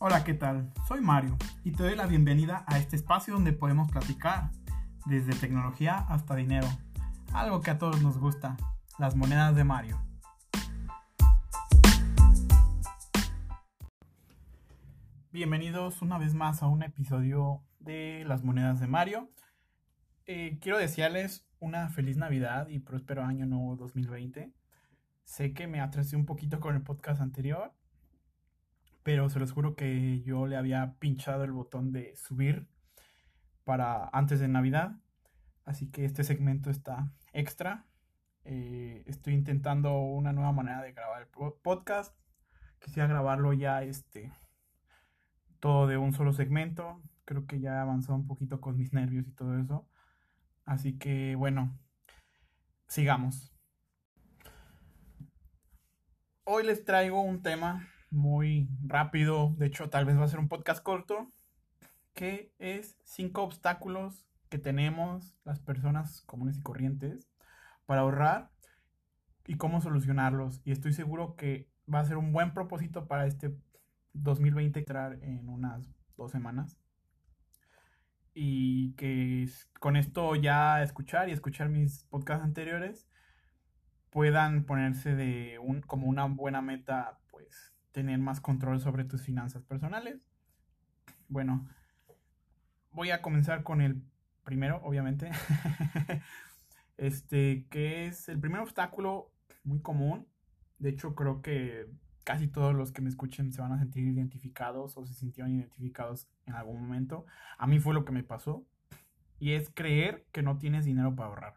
Hola, ¿qué tal? Soy Mario y te doy la bienvenida a este espacio donde podemos platicar desde tecnología hasta dinero, algo que a todos nos gusta, las monedas de Mario. Bienvenidos una vez más a un episodio de las monedas de Mario. Eh, quiero desearles una feliz Navidad y próspero año nuevo 2020. Sé que me atrasé un poquito con el podcast anterior, pero se los juro que yo le había pinchado el botón de subir para antes de Navidad. Así que este segmento está extra. Eh, estoy intentando una nueva manera de grabar el podcast. Quisiera grabarlo ya este todo de un solo segmento. Creo que ya avanzó un poquito con mis nervios y todo eso. Así que bueno, sigamos. Hoy les traigo un tema muy rápido, de hecho tal vez va a ser un podcast corto, que es cinco obstáculos que tenemos las personas comunes y corrientes para ahorrar y cómo solucionarlos. Y estoy seguro que va a ser un buen propósito para este 2020 entrar en unas dos semanas. Y que con esto ya escuchar y escuchar mis podcasts anteriores puedan ponerse de un, como una buena meta, pues tener más control sobre tus finanzas personales. Bueno, voy a comenzar con el primero, obviamente. este, que es el primer obstáculo muy común. De hecho, creo que casi todos los que me escuchen se van a sentir identificados o se sintieron identificados en algún momento. A mí fue lo que me pasó. Y es creer que no tienes dinero para ahorrar.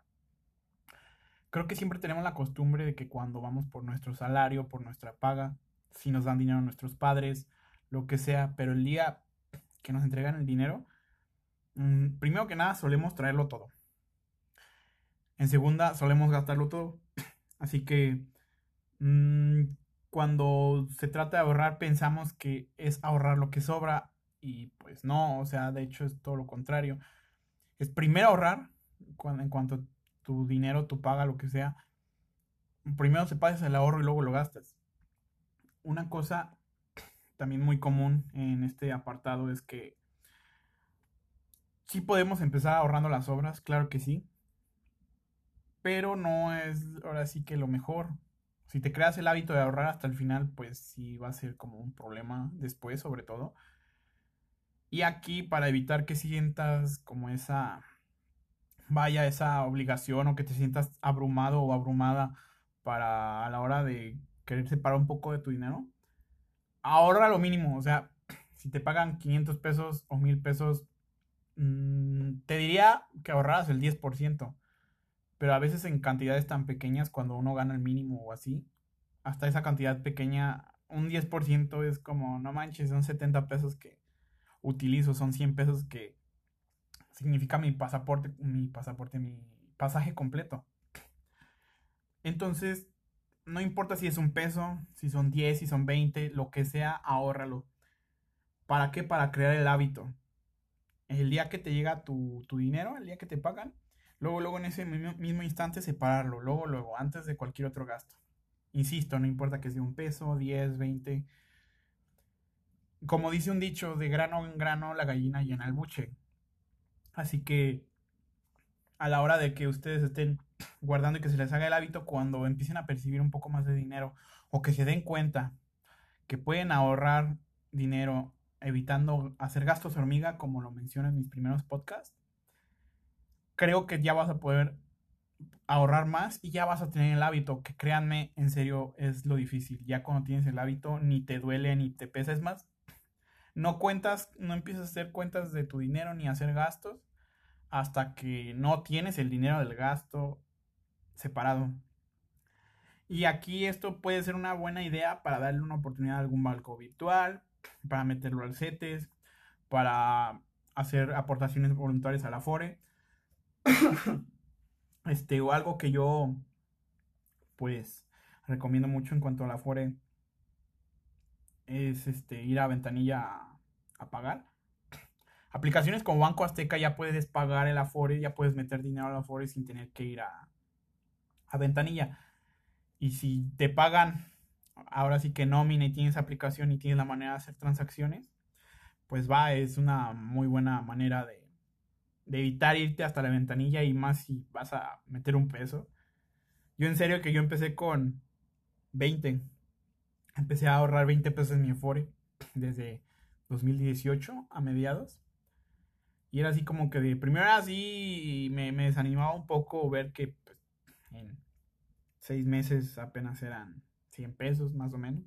Creo que siempre tenemos la costumbre de que cuando vamos por nuestro salario, por nuestra paga, si nos dan dinero nuestros padres, lo que sea, pero el día que nos entregan el dinero, mm, primero que nada solemos traerlo todo. En segunda, solemos gastarlo todo. Así que mm, cuando se trata de ahorrar, pensamos que es ahorrar lo que sobra y pues no, o sea, de hecho es todo lo contrario. Es primero ahorrar cuando, en cuanto tu dinero, tu paga, lo que sea, primero se pasa el ahorro y luego lo gastas una cosa también muy común en este apartado es que sí podemos empezar ahorrando las obras, claro que sí, pero no es ahora sí que lo mejor. Si te creas el hábito de ahorrar hasta el final, pues sí va a ser como un problema después, sobre todo. Y aquí, para evitar que sientas como esa, vaya, esa obligación o que te sientas abrumado o abrumada para a la hora de querer separar un poco de tu dinero, ahorra lo mínimo. O sea, si te pagan 500 pesos o 1000 pesos, mm, te diría que ahorras el 10%. Pero a veces en cantidades tan pequeñas, cuando uno gana el mínimo o así, hasta esa cantidad pequeña, un 10% es como, no manches, son 70 pesos que utilizo, son 100 pesos que significa mi pasaporte, mi pasaporte, mi pasaje completo. Entonces, no importa si es un peso, si son 10, si son 20, lo que sea, ahórralo. ¿Para qué? Para crear el hábito. El día que te llega tu, dinero, el día que te pagan, luego, luego en ese mismo, instante separarlo, luego, luego, antes de cualquier otro gasto. Insisto, no importa que sea un peso, 10, 20. Como dice un dicho, de grano en grano la gallina llena el buche. Así que a la hora de que ustedes estén guardando y que se les haga el hábito cuando empiecen a percibir un poco más de dinero o que se den cuenta que pueden ahorrar dinero evitando hacer gastos hormiga, como lo mencioné en mis primeros podcasts, creo que ya vas a poder ahorrar más y ya vas a tener el hábito, que créanme, en serio es lo difícil. Ya cuando tienes el hábito, ni te duele ni te pesa, es más, no cuentas, no empiezas a hacer cuentas de tu dinero ni a hacer gastos hasta que no tienes el dinero del gasto separado. Y aquí esto puede ser una buena idea para darle una oportunidad a algún banco virtual, para meterlo al CETES, para hacer aportaciones voluntarias a la FORE. este, o algo que yo, pues, recomiendo mucho en cuanto a la FORE es este, ir a ventanilla a, a pagar. Aplicaciones como Banco Azteca ya puedes pagar el Afore, ya puedes meter dinero al Afore sin tener que ir a, a ventanilla. Y si te pagan ahora sí que nómina y tienes aplicación y tienes la manera de hacer transacciones, pues va, es una muy buena manera de, de evitar irte hasta la ventanilla y más si vas a meter un peso. Yo en serio que yo empecé con 20. Empecé a ahorrar 20 pesos en mi Afore desde 2018 a mediados. Y era así como que de primero así me, me desanimaba un poco ver que pues, en seis meses apenas eran 100 pesos más o menos.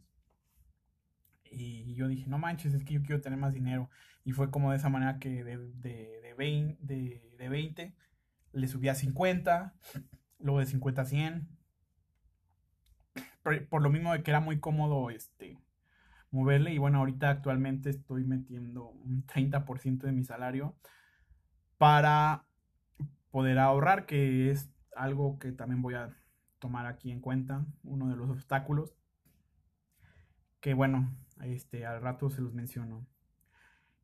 Y yo dije, no manches, es que yo quiero tener más dinero. Y fue como de esa manera que de, de, de, 20, de, de 20 le subí a 50, luego de 50 a 100. Por, por, lo mismo de que era muy cómodo este, moverle. Y bueno, ahorita actualmente estoy metiendo un 30% de mi salario para poder ahorrar, que es algo que también voy a tomar aquí en cuenta, uno de los obstáculos. Que bueno, este, al rato se los menciono.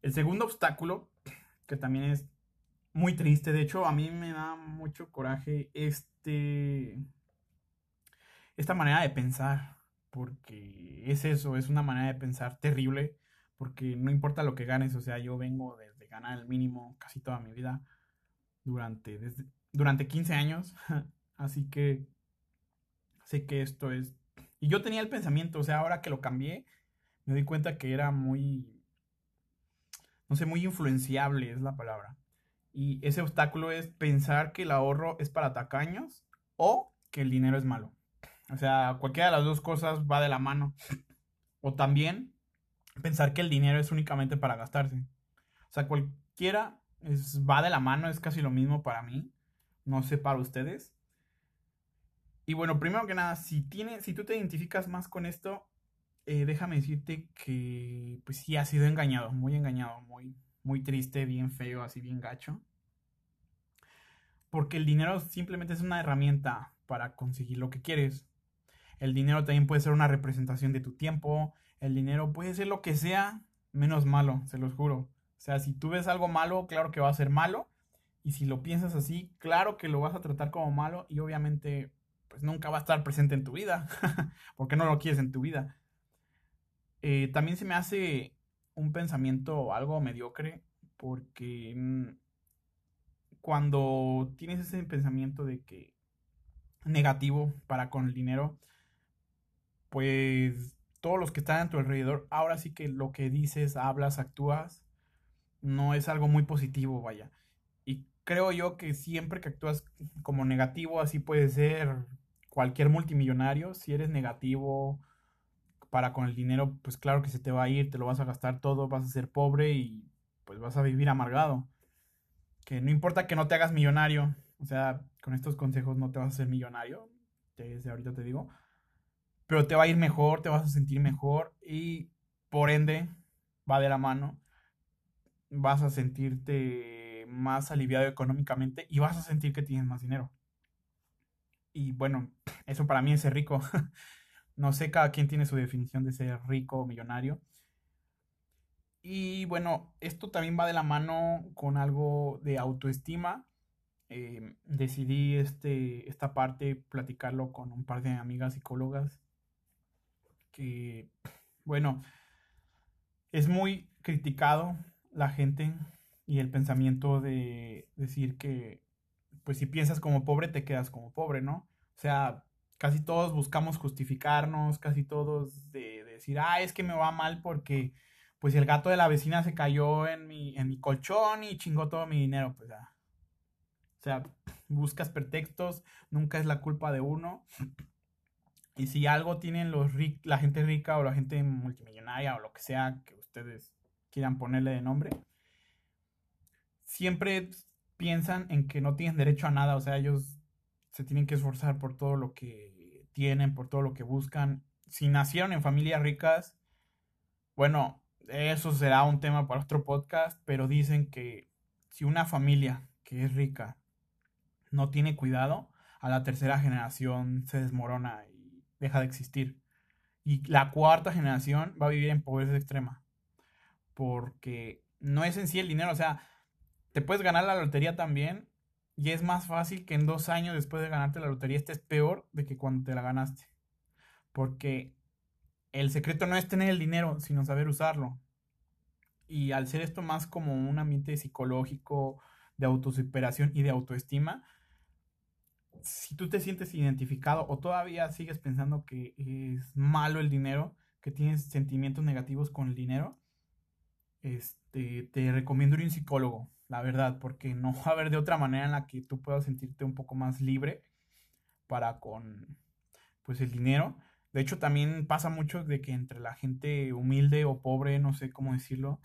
El segundo obstáculo, que también es muy triste, de hecho a mí me da mucho coraje este esta manera de pensar, porque es eso, es una manera de pensar terrible, porque no importa lo que ganes, o sea, yo vengo desde ganar el mínimo casi toda mi vida durante desde, durante 15 años, así que sé que esto es y yo tenía el pensamiento, o sea, ahora que lo cambié, me di cuenta que era muy, no sé, muy influenciable es la palabra. Y ese obstáculo es pensar que el ahorro es para tacaños o que el dinero es malo. O sea, cualquiera de las dos cosas va de la mano. O también pensar que el dinero es únicamente para gastarse. O sea, cualquiera es, va de la mano, es casi lo mismo para mí. No sé para ustedes. Y bueno, primero que nada, si, tiene, si tú te identificas más con esto, eh, déjame decirte que pues sí ha sido engañado, muy engañado, muy, muy triste, bien feo, así bien gacho. Porque el dinero simplemente es una herramienta para conseguir lo que quieres. El dinero también puede ser una representación de tu tiempo. El dinero puede ser lo que sea menos malo, se los juro. O sea, si tú ves algo malo, claro que va a ser malo. Y si lo piensas así, claro que lo vas a tratar como malo. Y obviamente, pues nunca va a estar presente en tu vida. porque no lo quieres en tu vida. Eh, también se me hace un pensamiento algo mediocre porque mm, cuando tienes ese pensamiento de que negativo para con el dinero, pues todos los que están a tu alrededor, ahora sí que lo que dices, hablas, actúas, no es algo muy positivo, vaya. Y creo yo que siempre que actúas como negativo, así puede ser cualquier multimillonario, si eres negativo, para con el dinero, pues claro que se te va a ir, te lo vas a gastar todo, vas a ser pobre y pues vas a vivir amargado. Que no importa que no te hagas millonario, o sea, con estos consejos no te vas a hacer millonario, desde ahorita te digo, pero te va a ir mejor, te vas a sentir mejor y por ende va de la mano, vas a sentirte más aliviado económicamente y vas a sentir que tienes más dinero. Y bueno, eso para mí es ser rico. No sé, cada quien tiene su definición de ser rico o millonario. Y bueno, esto también va de la mano con algo de autoestima. Eh, decidí este, esta parte platicarlo con un par de amigas psicólogas que, bueno, es muy criticado la gente y el pensamiento de decir que, pues si piensas como pobre, te quedas como pobre, ¿no? O sea, casi todos buscamos justificarnos, casi todos de, decir, ah, es que me va mal porque pues el gato de la vecina se cayó en mi, en mi colchón y chingó todo mi dinero, pues ya. O sea, buscas pretextos, nunca es la culpa de uno. Y si algo tienen los la gente rica o la gente multimillonaria o lo que sea que ustedes quieran ponerle de nombre, siempre piensan en que no tienen derecho a nada, o sea, ellos se tienen que esforzar por todo lo que tienen, por todo lo que buscan. Si nacieron en familias ricas, bueno, eso será un tema para otro podcast, pero dicen que si una familia que es rica no tiene cuidado, a la tercera generación se desmorona deja de existir. Y la cuarta generación va a vivir en pobreza extrema. Porque no es en sí el dinero, o sea, te puedes ganar la lotería también y es más fácil que en dos años después de ganarte la lotería estés peor de que cuando te la ganaste. Porque el secreto no es tener el dinero, sino saber usarlo. Y al ser esto más como un ambiente psicológico, de autosuperación y de autoestima, si tú te sientes identificado o todavía sigues pensando que es malo el dinero, que tienes sentimientos negativos con el dinero, este, te recomiendo ir a un psicólogo, la verdad, porque no va a haber de otra manera en la que tú puedas sentirte un poco más libre para con pues el dinero. De hecho, también pasa mucho de que entre la gente humilde o pobre, no sé cómo decirlo,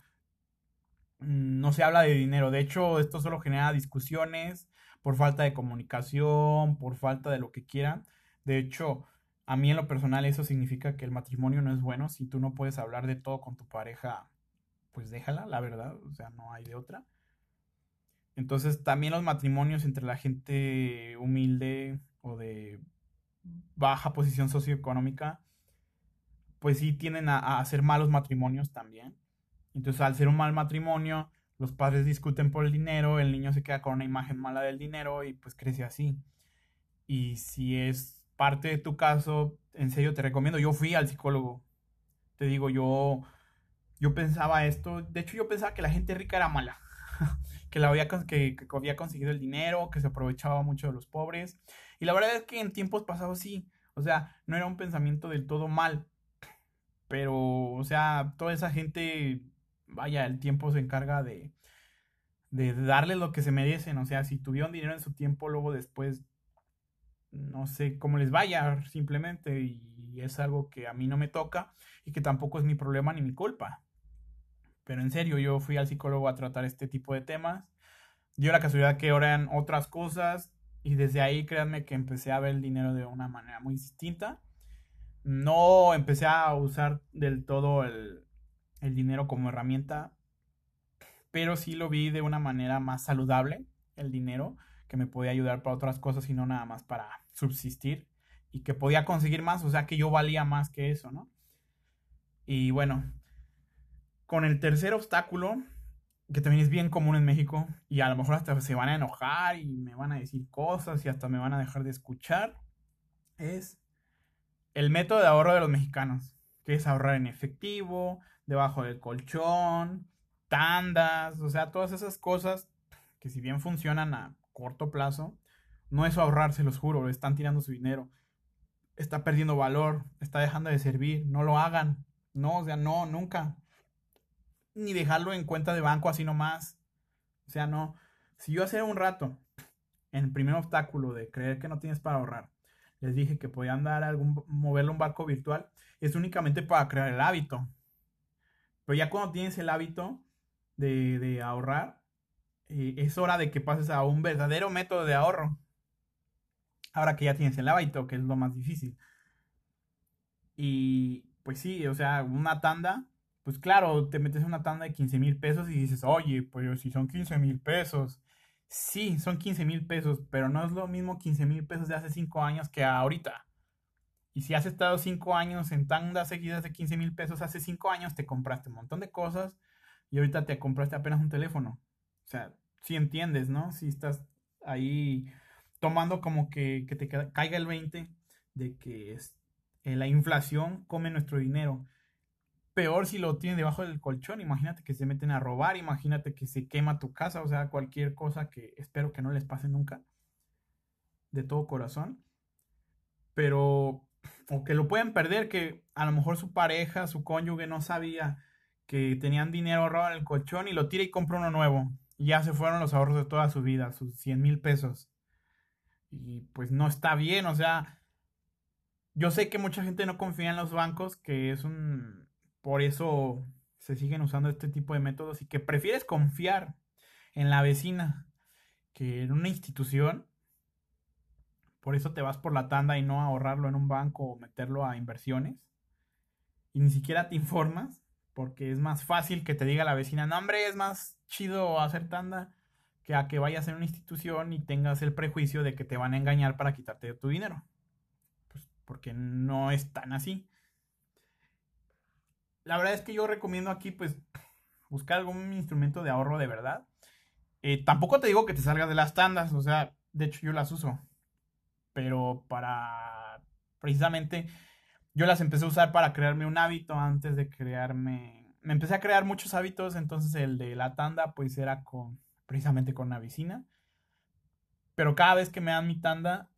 no se habla de dinero. De hecho, esto solo genera discusiones por falta de comunicación, por falta de lo que quieran. De hecho, a mí en lo personal eso significa que el matrimonio no es bueno. Si tú no puedes hablar de todo con tu pareja, pues déjala, la verdad. O sea, no hay de otra. Entonces, también los matrimonios entre la gente humilde o de baja posición socioeconómica, pues sí tienden a, hacer malos matrimonios también. Entonces, al ser un mal matrimonio, los padres discuten por el dinero, el niño se queda con una imagen mala del dinero y pues crece así. Y si es parte de tu caso, en serio te recomiendo, yo fui al psicólogo. Te digo, yo yo pensaba esto, de hecho yo pensaba que la gente rica era mala, que la había que, que había conseguido el dinero, que se aprovechaba mucho de los pobres. Y la verdad es que en tiempos pasados sí, o sea, no era un pensamiento del todo mal, pero, o sea, toda esa gente, vaya, el tiempo se encarga de, de darle lo que se merecen, o sea, si tuvieron dinero en su tiempo, luego después, no sé cómo les vaya, simplemente, y es algo que a mí no me toca y que tampoco es mi problema ni mi culpa. Pero en serio, yo fui al psicólogo a tratar este tipo de temas. Dio la casualidad que eran otras cosas y desde ahí créanme que empecé a ver el dinero de una manera muy distinta. No empecé a usar del todo el, dinero como herramienta, pero sí lo vi de una manera más saludable, el dinero, que me podía ayudar para otras cosas y no nada más para subsistir y que podía conseguir más, o sea que yo valía más que eso, ¿no? Y bueno, con el tercer obstáculo, que también es bien común en México, y a lo mejor hasta se van a enojar y me van a decir cosas y hasta me van a dejar de escuchar, es el método de ahorro de los mexicanos, que es ahorrar en efectivo, debajo del colchón, tandas, o sea, todas esas cosas que si bien funcionan a corto plazo, no es ahorrar, se los juro, están tirando su dinero, está perdiendo valor, está dejando de servir, no lo hagan, no, o sea, no, nunca, ni dejarlo en cuenta de banco así nomás. O sea, no. Si yo hace un rato, en el primer obstáculo de creer que no tienes para ahorrar, les dije que podían dar algún, moverlo un barco virtual, es únicamente para crear el hábito. Pero ya cuando tienes el hábito de, ahorrar, eh, es hora de que pases a un verdadero método de ahorro. Ahora que ya tienes el hábito, que es lo más difícil. Y pues sí, o sea, una tanda pues claro, te metes en una tanda de 15 mil pesos y dices, oye, pues si son 15 mil pesos. Sí, son 15 mil pesos, pero no es lo mismo 15 mil pesos de hace 5 años que ahorita. Y si has estado 5 años en tandas seguidas de 15 mil pesos, hace 5 años te compraste un montón de cosas y ahorita te compraste apenas un teléfono. O sea, si entiendes, ¿no? Si estás ahí tomando como que, que te caiga el 20 de que eh, la inflación come nuestro dinero peor si lo tienen debajo del colchón. Imagínate que se meten a robar, imagínate que se quema tu casa, o sea, cualquier cosa que espero que no les pase nunca. De todo corazón. Pero, o que lo pueden perder, que a lo mejor su pareja, su cónyuge no sabía que tenían dinero ahorrado en el colchón y lo tira y compra uno nuevo. Y ya se fueron los ahorros de toda su vida, sus 100 mil pesos. Y pues no está bien, o sea, yo sé que mucha gente no confía en los bancos, que es un, por eso se siguen usando este tipo de métodos y que prefieres confiar en la vecina que en una institución. Por eso te vas por la tanda y no ahorrarlo en un banco o meterlo a inversiones. Y ni siquiera te informas porque es más fácil que te diga la vecina, no hombre, es más chido hacer tanda que a que vayas en una institución y tengas el prejuicio de que te van a engañar para quitarte tu dinero. Pues porque no es tan así la verdad es que yo recomiendo aquí, pues, buscar algún instrumento de ahorro de verdad. Eh, tampoco te digo que te salgas de las tandas, o sea, de hecho yo las uso. Pero para precisamente yo las empecé a usar para crearme un hábito antes de crearme... Me empecé a crear muchos hábitos, entonces el de la tanda pues era con precisamente con una vecina. Pero cada vez que me dan mi tanda,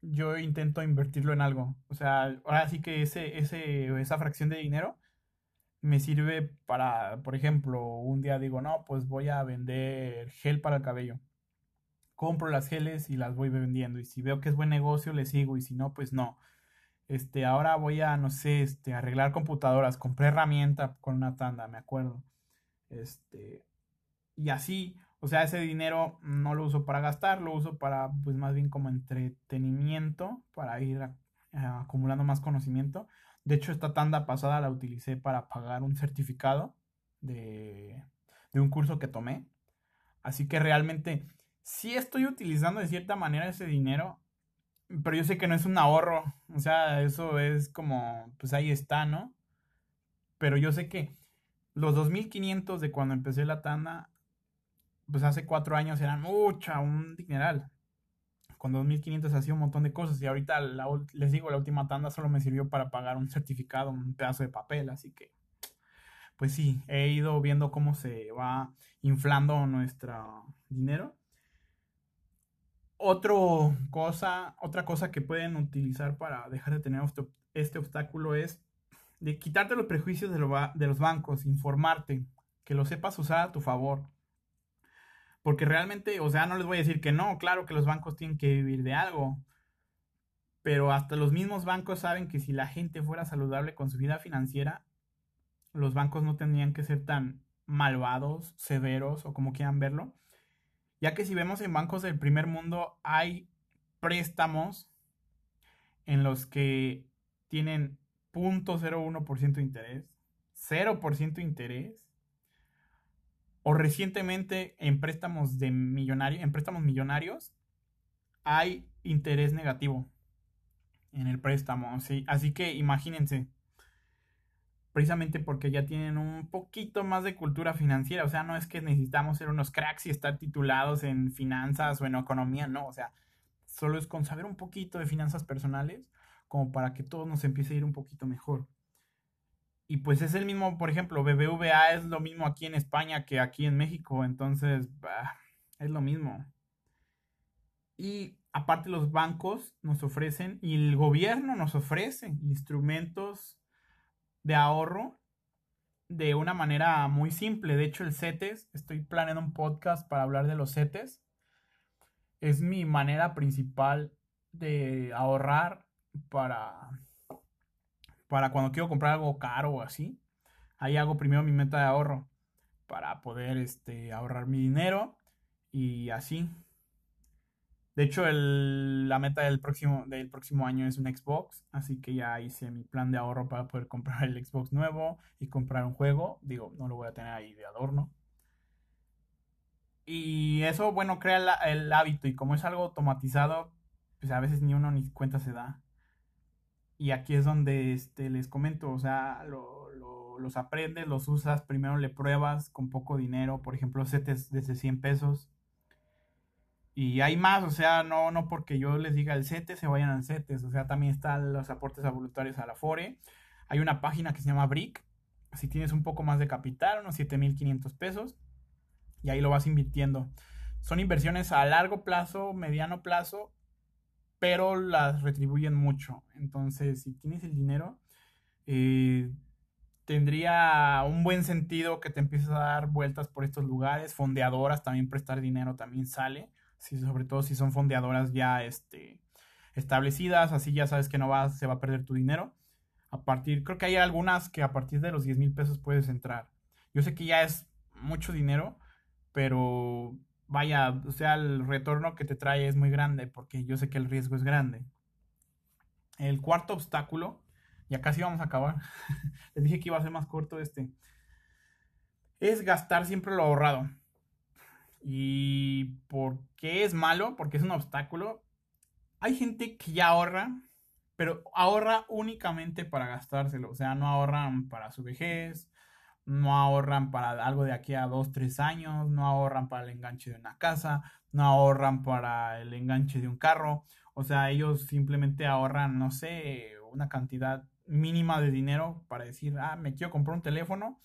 yo intento invertirlo en algo. O sea, ahora sí que ese, ese, esa fracción de dinero me sirve para, por ejemplo, un día digo, no, pues voy a vender gel para el cabello. Compro las geles y las voy vendiendo. Y si veo que es buen negocio, le sigo. Y si no, pues no. Este, ahora voy a, no sé, este, arreglar computadoras. Compré herramienta con una tanda, me acuerdo. Este, y así, o sea, ese dinero no lo uso para gastar, lo uso para, pues más bien como entretenimiento, para ir acumulando más conocimiento. De hecho, esta tanda pasada la utilicé para pagar un certificado de, de un curso que tomé. Así que realmente sí estoy utilizando de cierta manera ese dinero, pero yo sé que no es un ahorro. O sea, eso es como, pues ahí está, ¿no? Pero yo sé que los 2.500 de cuando empecé la tanda pues hace cuatro años eran mucha, un dineral. Con 2.500 hacía un montón de cosas y ahorita les digo, la última tanda solo me sirvió para pagar un certificado, un pedazo de papel, así que pues sí, he ido viendo cómo se va inflando nuestro dinero. Cosa, otra cosa que pueden utilizar para dejar de tener este obstáculo es de quitarte los prejuicios de, de los bancos, informarte, que lo sepas usar a tu favor. Porque realmente, o sea, no les voy a decir que no, claro que los bancos tienen que vivir de algo. Pero hasta los mismos bancos saben que si la gente fuera saludable con su vida financiera, los bancos no tendrían que ser tan malvados, severos o como quieran verlo. Ya que si vemos en bancos del primer mundo hay préstamos en los que tienen 0.01% de interés, 0% de interés, o recientemente en préstamos de millonario, en préstamos millonarios hay interés negativo en el préstamo, ¿sí? Así que imagínense, precisamente porque ya tienen un poquito más de cultura financiera, o sea, no es que necesitamos ser unos cracks y estar titulados en finanzas o en economía, no, o sea, solo es con saber un poquito de finanzas personales como para que todo nos empiece a ir un poquito mejor. Y pues es el mismo, por ejemplo, BBVA es lo mismo aquí en España que aquí en México, entonces es lo mismo. Y aparte los bancos nos ofrecen y el gobierno nos ofrece instrumentos de ahorro de una manera muy simple. De hecho, el CETES, estoy planeando un podcast para hablar de los CETES. Es mi manera principal de ahorrar para para cuando quiero comprar algo caro o así. Ahí hago primero mi meta de ahorro para poder este, ahorrar mi dinero y así. De hecho, la meta del próximo, del próximo año es un Xbox, así que ya hice mi plan de ahorro para poder comprar el Xbox nuevo y comprar un juego. Digo, no lo voy a tener ahí de adorno. Y eso, bueno, crea el hábito y como es algo automatizado, pues a veces ni uno ni cuenta se da. Y aquí es donde este, les comento, o sea, los aprendes, los usas, primero le pruebas con poco dinero, por ejemplo, setes desde 100 pesos. Y hay más, o sea, no, no porque yo les diga el CETES, se vayan al CETES, o sea, también están los aportes voluntarios a la FORE. Hay una página que se llama BRIC, si tienes un poco más de capital, unos 7.500 pesos, y ahí lo vas invirtiendo. Son inversiones a largo plazo, mediano plazo pero las retribuyen mucho. Entonces, si tienes el dinero, eh, tendría un buen sentido que te empieces a dar vueltas por estos lugares. Fondeadoras, también prestar dinero también sale. Sobre todo si son fondeadoras ya este, establecidas, así ya sabes que no va, se va a perder tu dinero. A partir, creo que hay algunas que a partir de los 10 mil pesos puedes entrar. Yo sé que ya es mucho dinero, pero vaya, o sea, el retorno que te trae es muy grande porque yo sé que el riesgo es grande. El cuarto obstáculo, ya casi vamos a acabar, les dije que iba a ser más corto este, es gastar siempre lo ahorrado. ¿Y por qué es malo? Porque es un obstáculo. Hay gente que ya ahorra, pero ahorra únicamente para gastárselo. O sea, no ahorran para su vejez, no ahorran para algo de aquí a dos, tres años, no ahorran para el enganche de una casa, no ahorran para el enganche de un carro, o sea, ellos simplemente ahorran, no sé, una cantidad mínima de dinero para decir, ah, me quiero comprar un teléfono,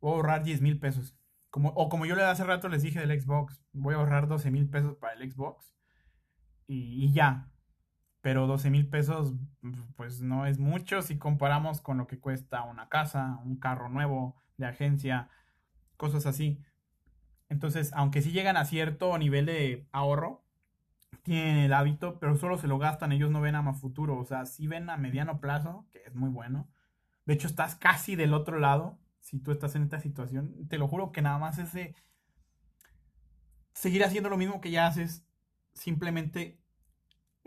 voy a ahorrar 10 mil pesos. O como yo hace rato les dije del Xbox, voy a ahorrar 12 mil pesos para el Xbox y, ya. Pero 12 mil pesos, pues no es mucho si comparamos con lo que cuesta una casa, un carro nuevo de agencia, cosas así. Entonces, aunque sí llegan a cierto nivel de ahorro, tienen el hábito, pero solo se lo gastan, ellos no ven a más futuro, o sea, sí ven a mediano plazo, que es muy bueno. De hecho, estás casi del otro lado, si tú estás en esta situación, te lo juro que nada más es de seguir haciendo lo mismo que ya haces, simplemente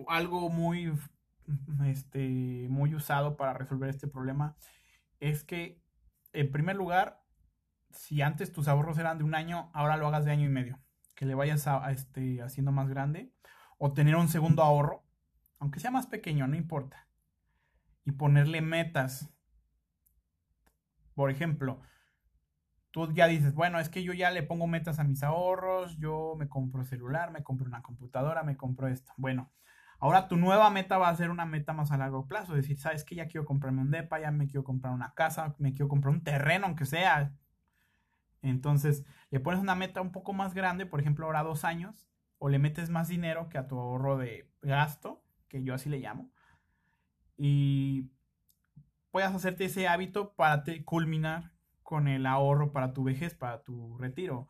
algo muy, este, muy usado para resolver este problema es que, en primer lugar, si antes tus ahorros eran de un año, ahora lo hagas de año y medio. Que le vayas a, este, haciendo más grande. O tener un segundo ahorro, aunque sea más pequeño, no importa. Y ponerle metas. Por ejemplo, tú ya dices, bueno, es que yo ya le pongo metas a mis ahorros, yo me compro celular, me compro una computadora, me compro esto. Bueno, ahora tu nueva meta va a ser una meta más a largo plazo. Es decir, sabes que ya quiero comprarme un DEPA, ya me quiero comprar una casa, me quiero comprar un terreno, aunque sea. Entonces, le pones una meta un poco más grande, por ejemplo, ahora dos años, o le metes más dinero que a tu ahorro de gasto, que yo así le llamo, y puedas hacerte ese hábito para culminar con el ahorro para tu vejez, para tu retiro.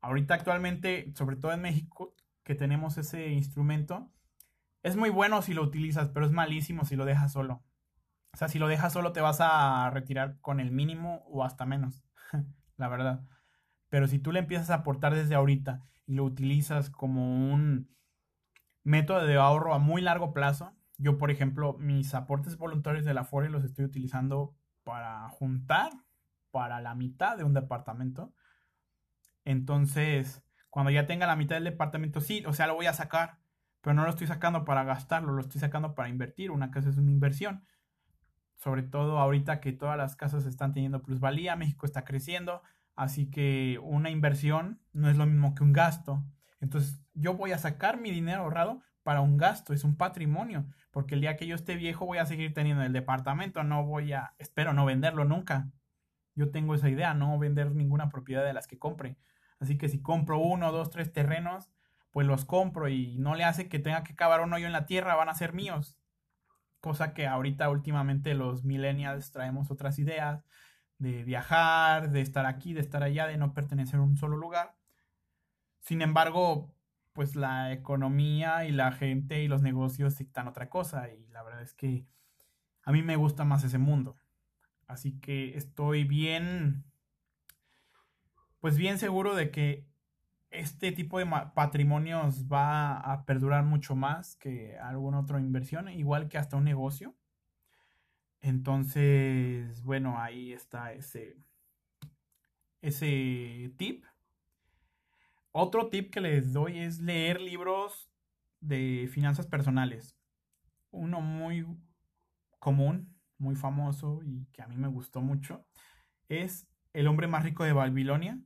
Ahorita actualmente, sobre todo en México, que tenemos ese instrumento, es muy bueno si lo utilizas, pero es malísimo si lo dejas solo. O sea, si lo dejas solo te vas a retirar con el mínimo o hasta menos. la verdad. Pero si tú le empiezas a aportar desde ahorita y lo utilizas como un método de ahorro a muy largo plazo, yo, por ejemplo, mis aportes voluntarios de la FORE los estoy utilizando para juntar para la mitad de un departamento. Entonces, cuando ya tenga la mitad del departamento, sí, o sea, lo voy a sacar, pero no lo estoy sacando para gastarlo, lo estoy sacando para invertir. Una casa es una inversión sobre todo ahorita que todas las casas están teniendo plusvalía, México está creciendo, así que una inversión no es lo mismo que un gasto. Entonces yo voy a sacar mi dinero ahorrado para un gasto, es un patrimonio, porque el día que yo esté viejo voy a seguir teniendo el departamento, no voy a, espero no venderlo nunca. Yo tengo esa idea, no vender ninguna propiedad de las que compre. Así que si compro uno, dos, tres terrenos, pues los compro y no le hace que tenga que cavar un hoyo en la tierra, van a ser míos cosa que ahorita últimamente los millennials traemos otras ideas de viajar, de estar aquí, de estar allá, de no pertenecer a un solo lugar. Sin embargo, pues la economía y la gente y los negocios dictan otra cosa y la verdad es que a mí me gusta más ese mundo. Así que estoy bien, pues bien seguro de que este tipo de patrimonios va a perdurar mucho más que alguna otra inversión, igual que hasta un negocio. Entonces, bueno, ahí está ese, ese tip. Otro tip que les doy es leer libros de finanzas personales. Uno muy común, muy famoso y que a mí me gustó mucho es El hombre más rico de Babilonia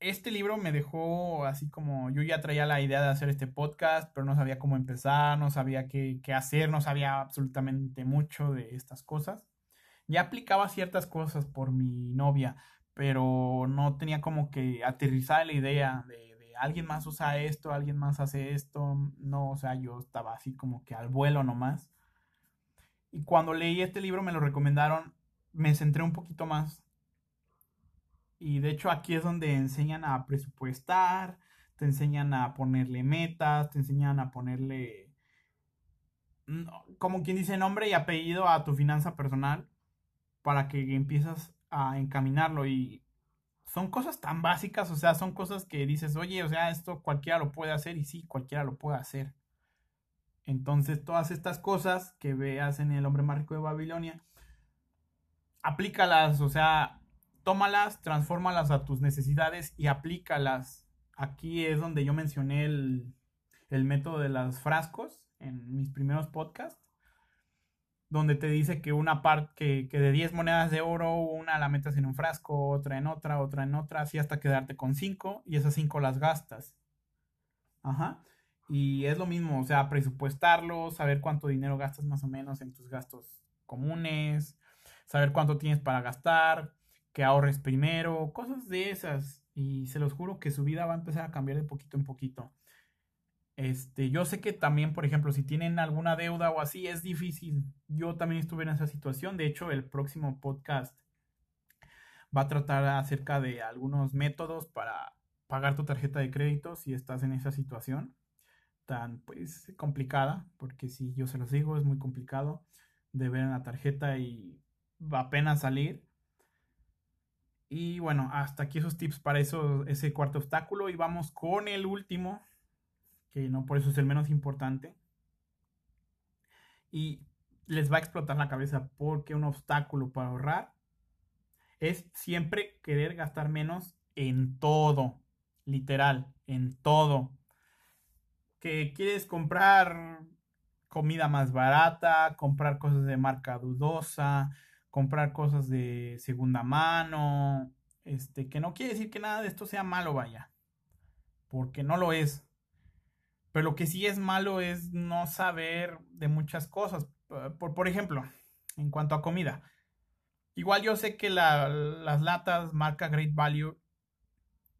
este libro me dejó así como yo ya traía la idea de hacer este podcast, pero no sabía cómo empezar, no sabía qué, hacer, no sabía absolutamente mucho de estas cosas. Ya aplicaba ciertas cosas por mi novia, pero no tenía como que aterrizar la idea de, alguien más usa esto, alguien más hace esto. No, o sea, yo estaba así como que al vuelo nomás. Y cuando leí este libro me lo recomendaron, me centré un poquito más y de hecho aquí es donde enseñan a presupuestar, te enseñan a ponerle metas, te enseñan a ponerle, como quien dice, nombre y apellido a tu finanza personal para que empiezas a encaminarlo. Y son cosas tan básicas, o sea, son cosas que dices, oye, o sea, esto cualquiera lo puede hacer y sí, cualquiera lo puede hacer. Entonces, todas estas cosas que veas en El hombre más rico de Babilonia, aplícalas, o sea, tómalas, transfórmalas a tus necesidades y aplícalas. Aquí es donde yo mencioné el, método de los frascos en mis primeros podcasts, donde te dice que una parte, que, de 10 monedas de oro, una la metas en un frasco, otra en otra, otra en otra, así hasta quedarte con 5 y esas 5 las gastas. Ajá. Y es lo mismo, o sea, presupuestarlo, saber cuánto dinero gastas más o menos en tus gastos comunes, saber cuánto tienes para gastar, que ahorres primero, cosas de esas. Y se los juro que su vida va a empezar a cambiar de poquito en poquito. Este, yo sé que también, por ejemplo, si tienen alguna deuda o así, es difícil. Yo también estuve en esa situación. De hecho, el próximo podcast va a tratar acerca de algunos métodos para pagar tu tarjeta de crédito si estás en esa situación tan pues complicada, porque si yo se los digo, es muy complicado de ver en la tarjeta y va apenas salir. Y bueno, hasta aquí esos tips para eso, ese cuarto obstáculo. Y vamos con el último, que no por eso es el menos importante. Y les va a explotar la cabeza porque un obstáculo para ahorrar es siempre querer gastar menos en todo, literal, en todo. Que quieres comprar comida más barata, comprar cosas de marca dudosa, comprar cosas de segunda mano, este, que no quiere decir que nada de esto sea malo, vaya, porque no lo es. Pero lo que sí es malo es no saber de muchas cosas. Por, por ejemplo, en cuanto a comida. Igual yo sé que las latas marca Great Value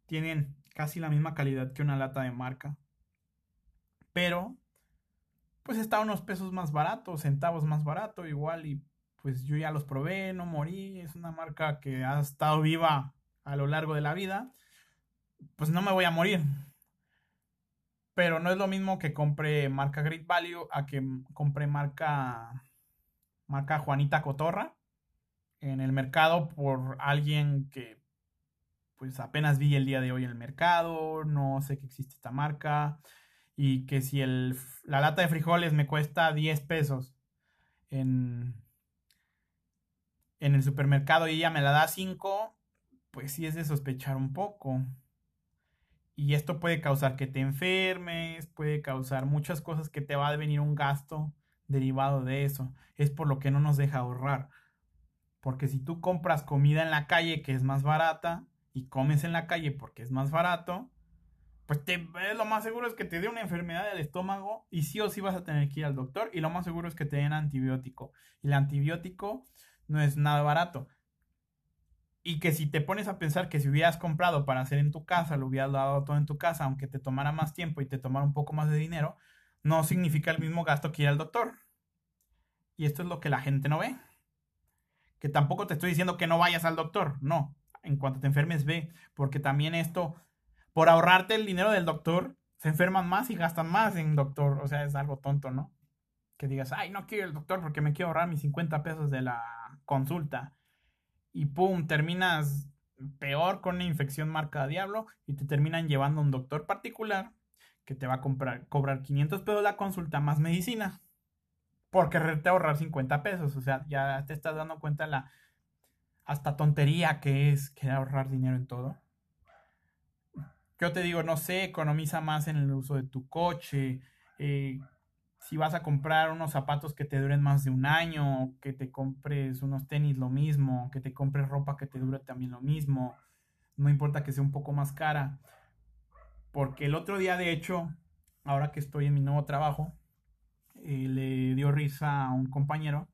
tienen casi la misma calidad que una lata de marca. Pero, pues está unos pesos más barato, centavos más barato, igual. Y pues yo ya los probé, no morí. Es una marca que ha estado viva a lo largo de la vida. Pues no me voy a morir. Pero no es lo mismo que compre marca Great Value a que compre marca marca Juanita Cotorra en el mercado por alguien que pues apenas vi el día de hoy en el mercado, no sé que existe esta marca y que si el, la lata de frijoles me cuesta 10 pesos en, en el supermercado y ella me la da 5, pues sí es de sospechar un poco. Y esto puede causar que te enfermes, puede causar muchas cosas que te va a venir un gasto derivado de eso. Es por lo que no nos deja ahorrar. Porque si tú compras comida en la calle que es más barata y comes en la calle porque es más barato, pues te, eh, lo más seguro es que te dé una enfermedad del estómago y sí o sí vas a tener que ir al doctor y lo más seguro es que te den antibiótico. Y el antibiótico no es nada barato. Y que si te pones a pensar que si hubieras comprado para hacer en tu casa, lo hubieras dado todo en tu casa, aunque te tomara más tiempo y te tomara un poco más de dinero, no significa el mismo gasto que ir al doctor. Y esto es lo que la gente no ve. Que tampoco te estoy diciendo que no vayas al doctor, no. En cuanto te enfermes, ve. Porque también esto, por ahorrarte el dinero del doctor, se enferman más y gastan más en doctor. O sea, es algo tonto, ¿no? Que digas, ay, no quiero el doctor porque me quiero ahorrar mis 50 pesos de la consulta y pum, terminas peor con una infección marca diablo y te terminan llevando a un doctor particular que te va a comprar, cobrar 500 pesos la consulta más medicina. Porque te ahorrar 50 pesos. O sea, ya te estás dando cuenta la hasta tontería que es querer ahorrar dinero en todo. Yo te digo, no sé, economiza más en el uso de tu coche. Eh, si vas a comprar unos zapatos que te duren más de un año, que te compres unos tenis lo mismo, que te compres ropa que te dure también lo mismo, no importa que sea un poco más cara. Porque el otro día, de hecho, ahora que estoy en mi nuevo trabajo, eh, le dio risa a un compañero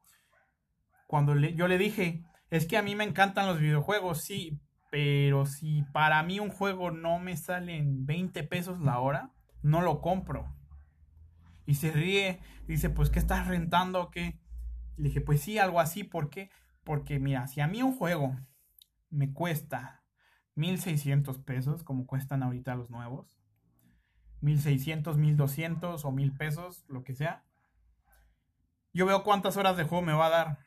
cuando yo le dije, es que a mí me encantan los videojuegos, sí, pero si para mí un juego no me sale en 20 pesos la hora, no lo compro y se ríe. Dice, pues, ¿qué estás rentando o qué? Le dije, pues sí, algo así. ¿Por qué? Porque, mira, si a mí un juego me cuesta 1600 pesos, como cuestan ahorita los nuevos, 1600, 1200 o 1000 pesos, lo que sea, yo veo cuántas horas de juego me va a dar.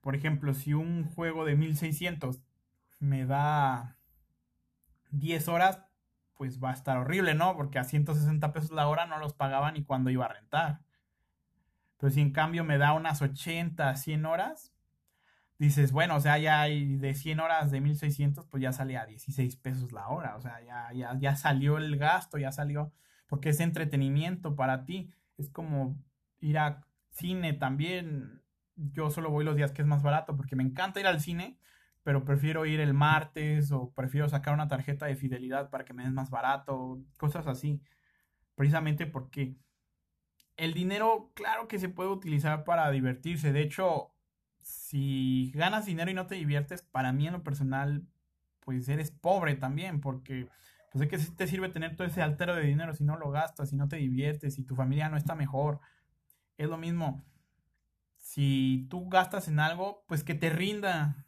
Por ejemplo, si un juego de 1600 me da 10 horas, pues va a estar horrible, ¿no? Porque a 160 pesos la hora no los pagaba ni cuando iba a rentar. Pero si en cambio me da unas 80, 100 horas, dices, bueno, o sea, ya hay de 100 horas de 1600, pues ya sale a 16 pesos la hora. O sea, ya, ya, ya salió el gasto, ya salió, porque es entretenimiento para ti. Es como ir a cine también. Yo solo voy los días que es más barato, porque me encanta ir al cine, pero prefiero ir el martes o prefiero sacar una tarjeta de fidelidad para que me den más barato, cosas así. Precisamente porque el dinero, claro que se puede utilizar para divertirse. De hecho, si ganas dinero y no te diviertes, para mí en lo personal, pues eres pobre también, porque pues es que te sirve tener todo ese altero de dinero si no lo gastas, si no te diviertes, si tu familia no está mejor. Es lo mismo. Si tú gastas en algo, pues que te rinda.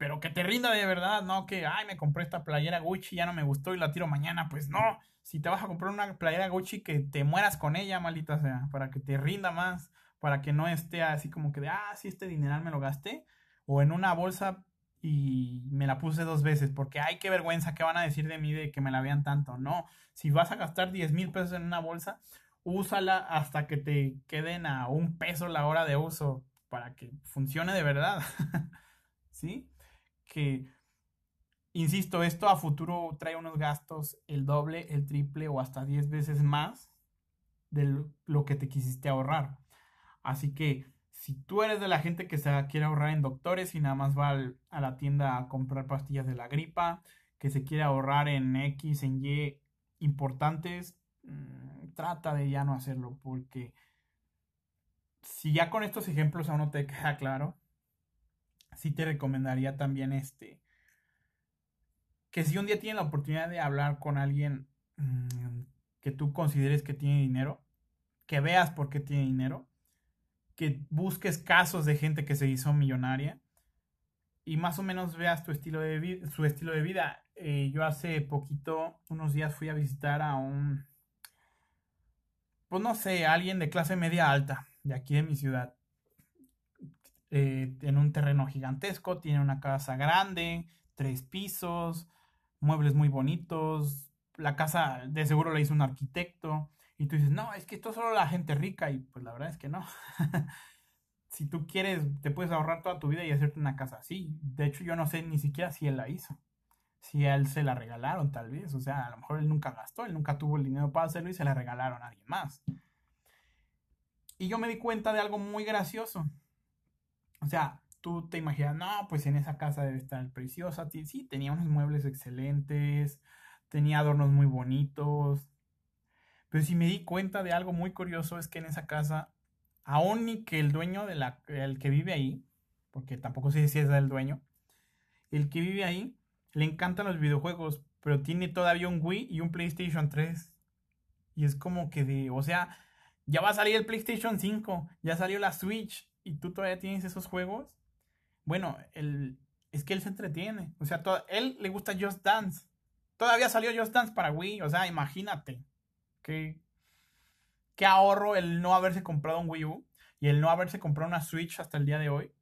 Pero que te rinda de verdad, no que, ay, me compré esta playera Gucci, ya no me gustó y la tiro mañana. Pues no, si te vas a comprar una playera Gucci, que te mueras con ella, maldita sea, para que te rinda más, para que no esté así como que de, ah, sí, este dineral me lo gasté. O en una bolsa y me la puse dos veces porque ay, qué vergüenza, ¿qué van a decir de mí de que me la vean tanto? No, si vas a gastar 10 mil pesos en una bolsa, úsala hasta que te queden a un peso la hora de uso para que funcione de verdad. ¿Sí? Que, insisto, esto a futuro trae unos gastos el doble, el triple o hasta 10 veces más de lo que te quisiste ahorrar. Así que si tú eres de la gente que se quiere ahorrar en doctores y nada más va a la tienda a comprar pastillas de la gripa, que se quiere ahorrar en X, en Y importantes, mm, trata de ya no hacerlo porque si ya con estos ejemplos aún no te queda claro, sí te recomendaría también este que si un día tienes la oportunidad de hablar con alguien mm, que tú consideres que tiene dinero, que veas por qué tiene dinero, que busques casos de gente que se hizo millonaria y más o menos veas tu estilo de su estilo de vida. Eh, yo hace poquito, unos días fui a visitar a un, pues no sé, alguien de clase media alta de aquí de mi ciudad. Eh, en un terreno gigantesco, tiene una casa grande, tres pisos, muebles muy bonitos. La casa de seguro la hizo un arquitecto. Y tú dices, no, es que esto es solo la gente rica. Y pues la verdad es que no. si tú quieres, te puedes ahorrar toda tu vida y hacerte una casa así. De hecho, yo no sé ni siquiera si él la hizo. Si a él se la regalaron, tal vez. O sea, a lo mejor él nunca gastó, él nunca tuvo el dinero para hacerlo y se la regalaron a alguien más. Y yo me di cuenta de algo muy gracioso. O sea, tú te imaginas, no, pues en esa casa debe estar preciosa. Sí, tenía unos muebles excelentes, tenía adornos muy bonitos, pero si me di cuenta de algo muy curioso es que en esa casa, aún ni que el dueño de la, el que vive ahí, porque tampoco sé si es del dueño, el que vive ahí le encantan los videojuegos, pero tiene todavía un Wii y un PlayStation 3. Y es como que de, o sea, ya va a salir el PlayStation 5, ya salió la Switch y tú todavía tienes esos juegos. Bueno, el, es que él se entretiene. O sea, todo, él le gusta Just Dance. Todavía salió Just Dance para Wii, o sea, imagínate. Qué, qué ahorro el no haberse comprado un Wii U y el no haberse comprado una Switch hasta el día de hoy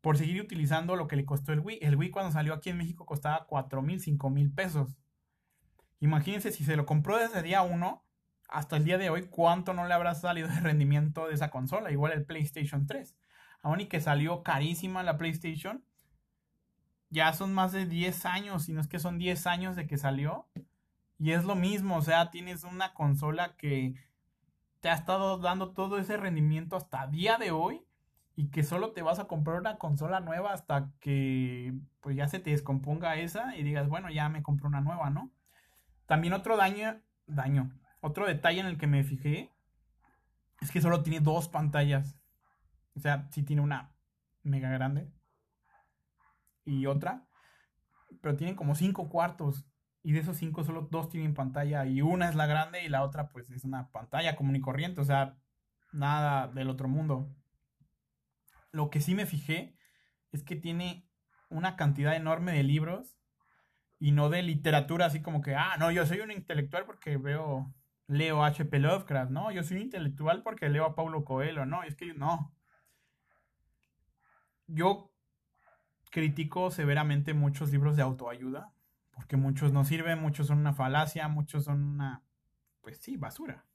por seguir utilizando lo que le costó el Wii. El Wii cuando salió aquí en México costaba 4 mil, 5 mil pesos. Imagínense si se lo compró desde día 1 hasta el día de hoy, cuánto no le habrá salido de rendimiento de esa consola. Igual el PlayStation 3. Aún y que salió carísima la PlayStation, ya son más de 10 años, si no es que son 10 años de que salió. Y es lo mismo, o sea, tienes una consola que te ha estado dando todo ese rendimiento hasta día de hoy y que solo te vas a comprar una consola nueva hasta que pues ya se te descomponga esa y digas, bueno, ya me compro una nueva, ¿no? También otro daño, daño, otro detalle en el que me fijé es que solo tiene dos pantallas. O sea, sí tiene una mega grande y otra, pero tienen como cinco cuartos. Y de esos cinco, solo dos tienen pantalla. Y una es la grande y la otra, pues, es una pantalla común y corriente. O sea, nada del otro mundo. Lo que sí me fijé es que tiene una cantidad enorme de libros y no de literatura así como que, ah, no, yo soy un intelectual porque veo, leo H.P. Lovecraft, no, yo soy intelectual porque leo a Paulo Coelho, no, es que no. Yo critico severamente muchos libros de autoayuda porque muchos no sirven, muchos son una falacia, muchos son una, pues sí, basura.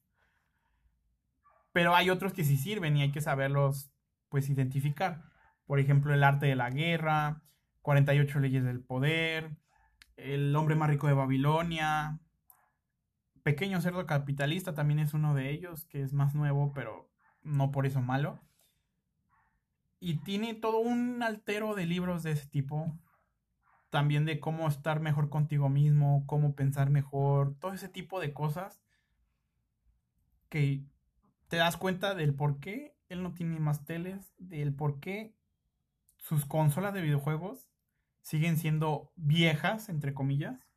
Pero hay otros que sí sirven y hay que saberlos, pues, identificar. Por ejemplo, El arte de la guerra, 48 leyes del poder, El hombre más rico de Babilonia, Pequeño cerdo capitalista también es uno de ellos, que es más nuevo, pero no por eso malo. Y tiene todo un altero de libros de ese tipo también de cómo estar mejor contigo mismo, cómo pensar mejor, todo ese tipo de cosas que te das cuenta del por qué él no tiene más teles, del por qué sus consolas de videojuegos siguen siendo viejas, entre comillas,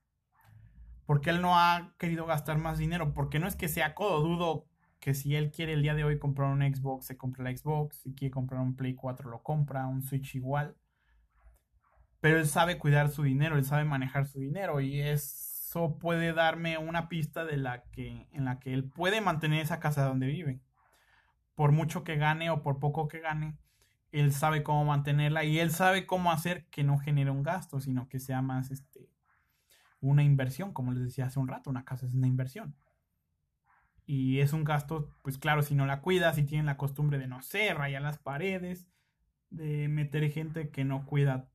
porque él no ha querido gastar más dinero, porque no es que sea codo, dudo que si él quiere el día de hoy comprar un Xbox, se compra la Xbox, si quiere comprar un Play 4 lo compra, un Switch igual. Pero él sabe cuidar su dinero, él sabe manejar su dinero y eso puede darme una pista de la que en la que él puede mantener esa casa donde vive. Por mucho que gane o por poco que gane, él sabe cómo mantenerla y él sabe cómo hacer que no genere un gasto, sino que sea más este una inversión, como les decía hace un rato, una casa es una inversión. Y es un gasto, pues claro, si no la cuidas, si tienen la costumbre de no sé, rayar las paredes, de meter gente que no cuida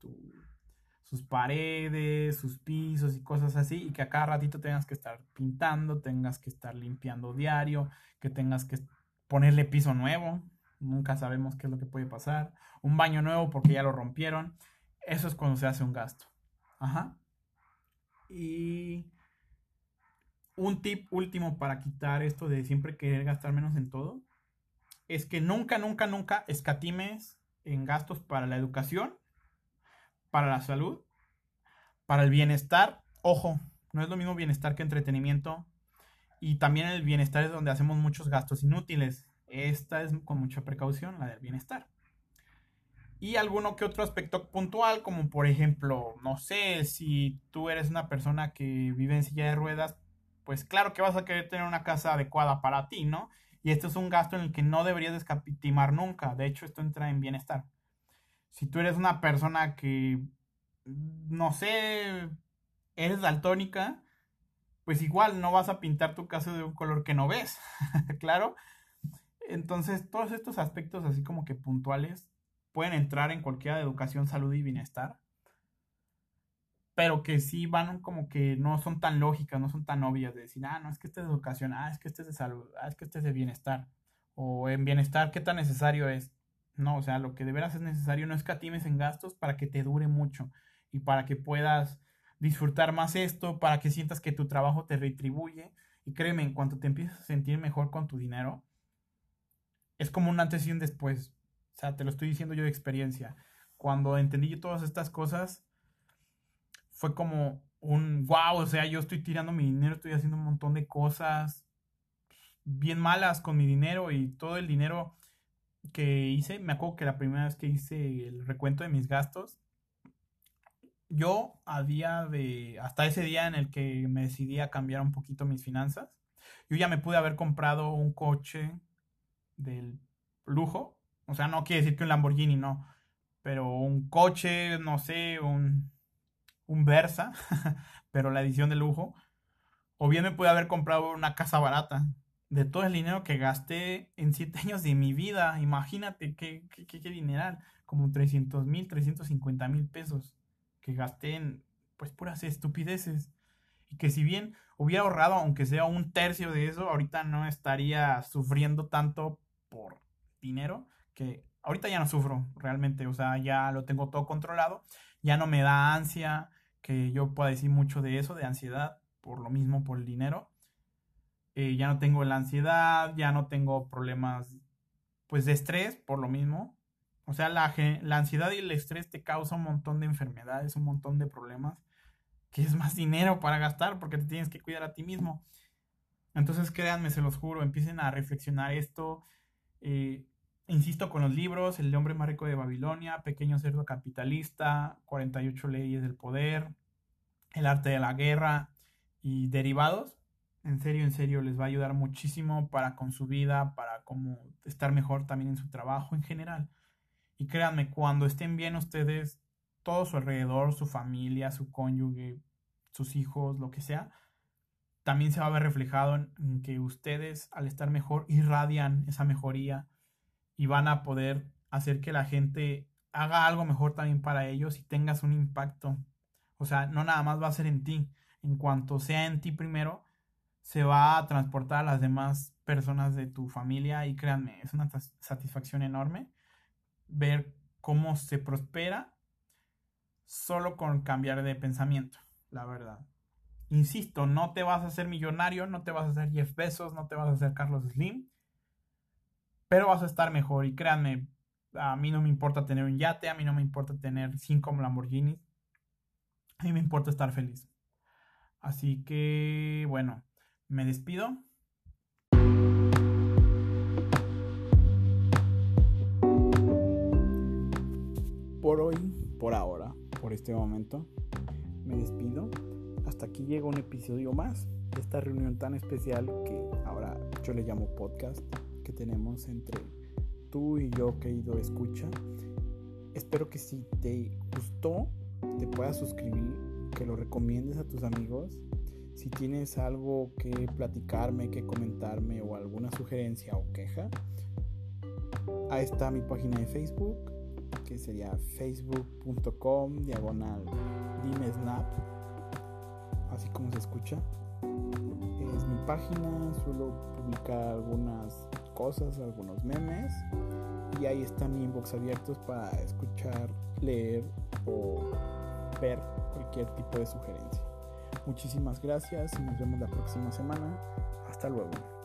sus paredes, sus pisos y cosas así, y que a cada ratito tengas que estar pintando, tengas que estar limpiando diario, que tengas que ponerle piso nuevo, nunca sabemos qué es lo que puede pasar, un baño nuevo porque ya lo rompieron, eso es cuando se hace un gasto. Ajá. Y un tip último para quitar esto de siempre querer gastar menos en todo es que nunca, nunca, nunca escatimes en gastos para la educación, para la salud, para el bienestar. Ojo, no es lo mismo bienestar que entretenimiento. Y también el bienestar es donde hacemos muchos gastos inútiles. Esta es con mucha precaución, la del bienestar. Y alguno que otro aspecto puntual, como por ejemplo, no sé, si tú eres una persona que vive en silla de ruedas, pues claro que vas a querer tener una casa adecuada para ti, ¿no? Y esto es un gasto en el que no deberías descapitimar nunca. De hecho, esto entra en bienestar. Si tú eres una persona que, no sé, eres daltónica, pues igual no vas a pintar tu casa de un color que no ves, claro. Entonces, todos estos aspectos así como que puntuales pueden entrar en cualquiera de educación, salud y bienestar pero que sí van como que no son tan lógicas, no son tan obvias de decir, ah, no, es que este es de educación, ah, es que este es de salud, ah, es que este es de bienestar, o en bienestar, ¿qué tan necesario es? No, o sea, lo que de veras es necesario no es escatimes en gastos para que te dure mucho y para que puedas disfrutar más esto, para que sientas que tu trabajo te retribuye. Y créeme, en cuanto te empiezas a sentir mejor con tu dinero, es como un antes y un después. Sea, te lo estoy diciendo yo de experiencia. Cuando entendí todas estas cosas, fue como un wow, o sea, yo estoy tirando mi dinero, estoy haciendo un montón de cosas bien malas con mi dinero y todo el dinero que hice, me acuerdo que la primera vez que hice el recuento de mis gastos, yo a día de, hasta ese día en el que me decidí a cambiar un poquito mis finanzas, yo ya me pude haber comprado un coche del lujo, o sea, no quiere decir que un Lamborghini, no, pero un coche, no sé, un un Versa, pero la edición de lujo. O bien me pude haber comprado una casa barata. De todo el dinero que gasté en 7 años de mi vida. Imagínate qué, qué, qué, dineral. Como 300 mil, 350 mil pesos. Que gasté en, pues, puras estupideces. Y que si bien hubiera ahorrado, aunque sea un tercio de eso, ahorita no estaría sufriendo tanto por dinero. Que ahorita ya no sufro realmente. O sea, ya lo tengo todo controlado. Ya no me da ansia que yo pueda decir mucho de eso, de ansiedad, por lo mismo, por el dinero. Eh, ya no tengo la ansiedad, ya no tengo problemas, pues, de estrés, por lo mismo. O sea, la, la ansiedad y el estrés te causa un montón de enfermedades, un montón de problemas, que es más dinero para gastar porque te tienes que cuidar a ti mismo. Entonces, créanme, se los juro, empiecen a reflexionar esto. Eh, insisto con los libros, El hombre más rico de Babilonia, Pequeño cerdo capitalista, 48 leyes del poder, El arte de la guerra y derivados. En serio, en serio, les va a ayudar muchísimo para con su vida, para estar mejor también en su trabajo en general. Y créanme, cuando estén bien ustedes, todo su alrededor, su familia, su cónyuge, sus hijos, lo que sea, también se va a ver reflejado en que ustedes, al estar mejor, irradian esa mejoría y van a poder hacer que la gente haga algo mejor también para ellos y tengas un impacto. O sea, no nada más va a ser en ti. En cuanto sea en ti primero, se va a transportar a las demás personas de tu familia y créanme, es una satisfacción enorme ver cómo se prospera solo con cambiar de pensamiento, la verdad. Insisto, no te vas a hacer millonario, no te vas a hacer Jeff Bezos, no te vas a hacer Carlos Slim, pero vas a estar mejor y créanme, A mí no me importa tener un yate, a mí no me importa tener cinco Lamborghinis. A mí me importa estar feliz. Así que, bueno, me despido. Por hoy, por ahora, por este momento, me despido. Hasta aquí llega un episodio más de esta reunión tan especial que ahora yo le llamo podcast tenemos entre tú y yo, querido escucha. Espero que si te gustó, te puedas suscribir, que lo recomiendes a tus amigos. Si tienes algo que platicarme, que comentarme o alguna sugerencia o queja, ahí está mi página de Facebook, que sería facebook.com diagonal dimesnap, así como se escucha. Es mi página, suelo publicar algunas cosas, algunos memes y ahí está mi inbox abiertos para escuchar, leer o ver cualquier tipo de sugerencia. Muchísimas gracias y nos vemos la próxima semana. Hasta luego.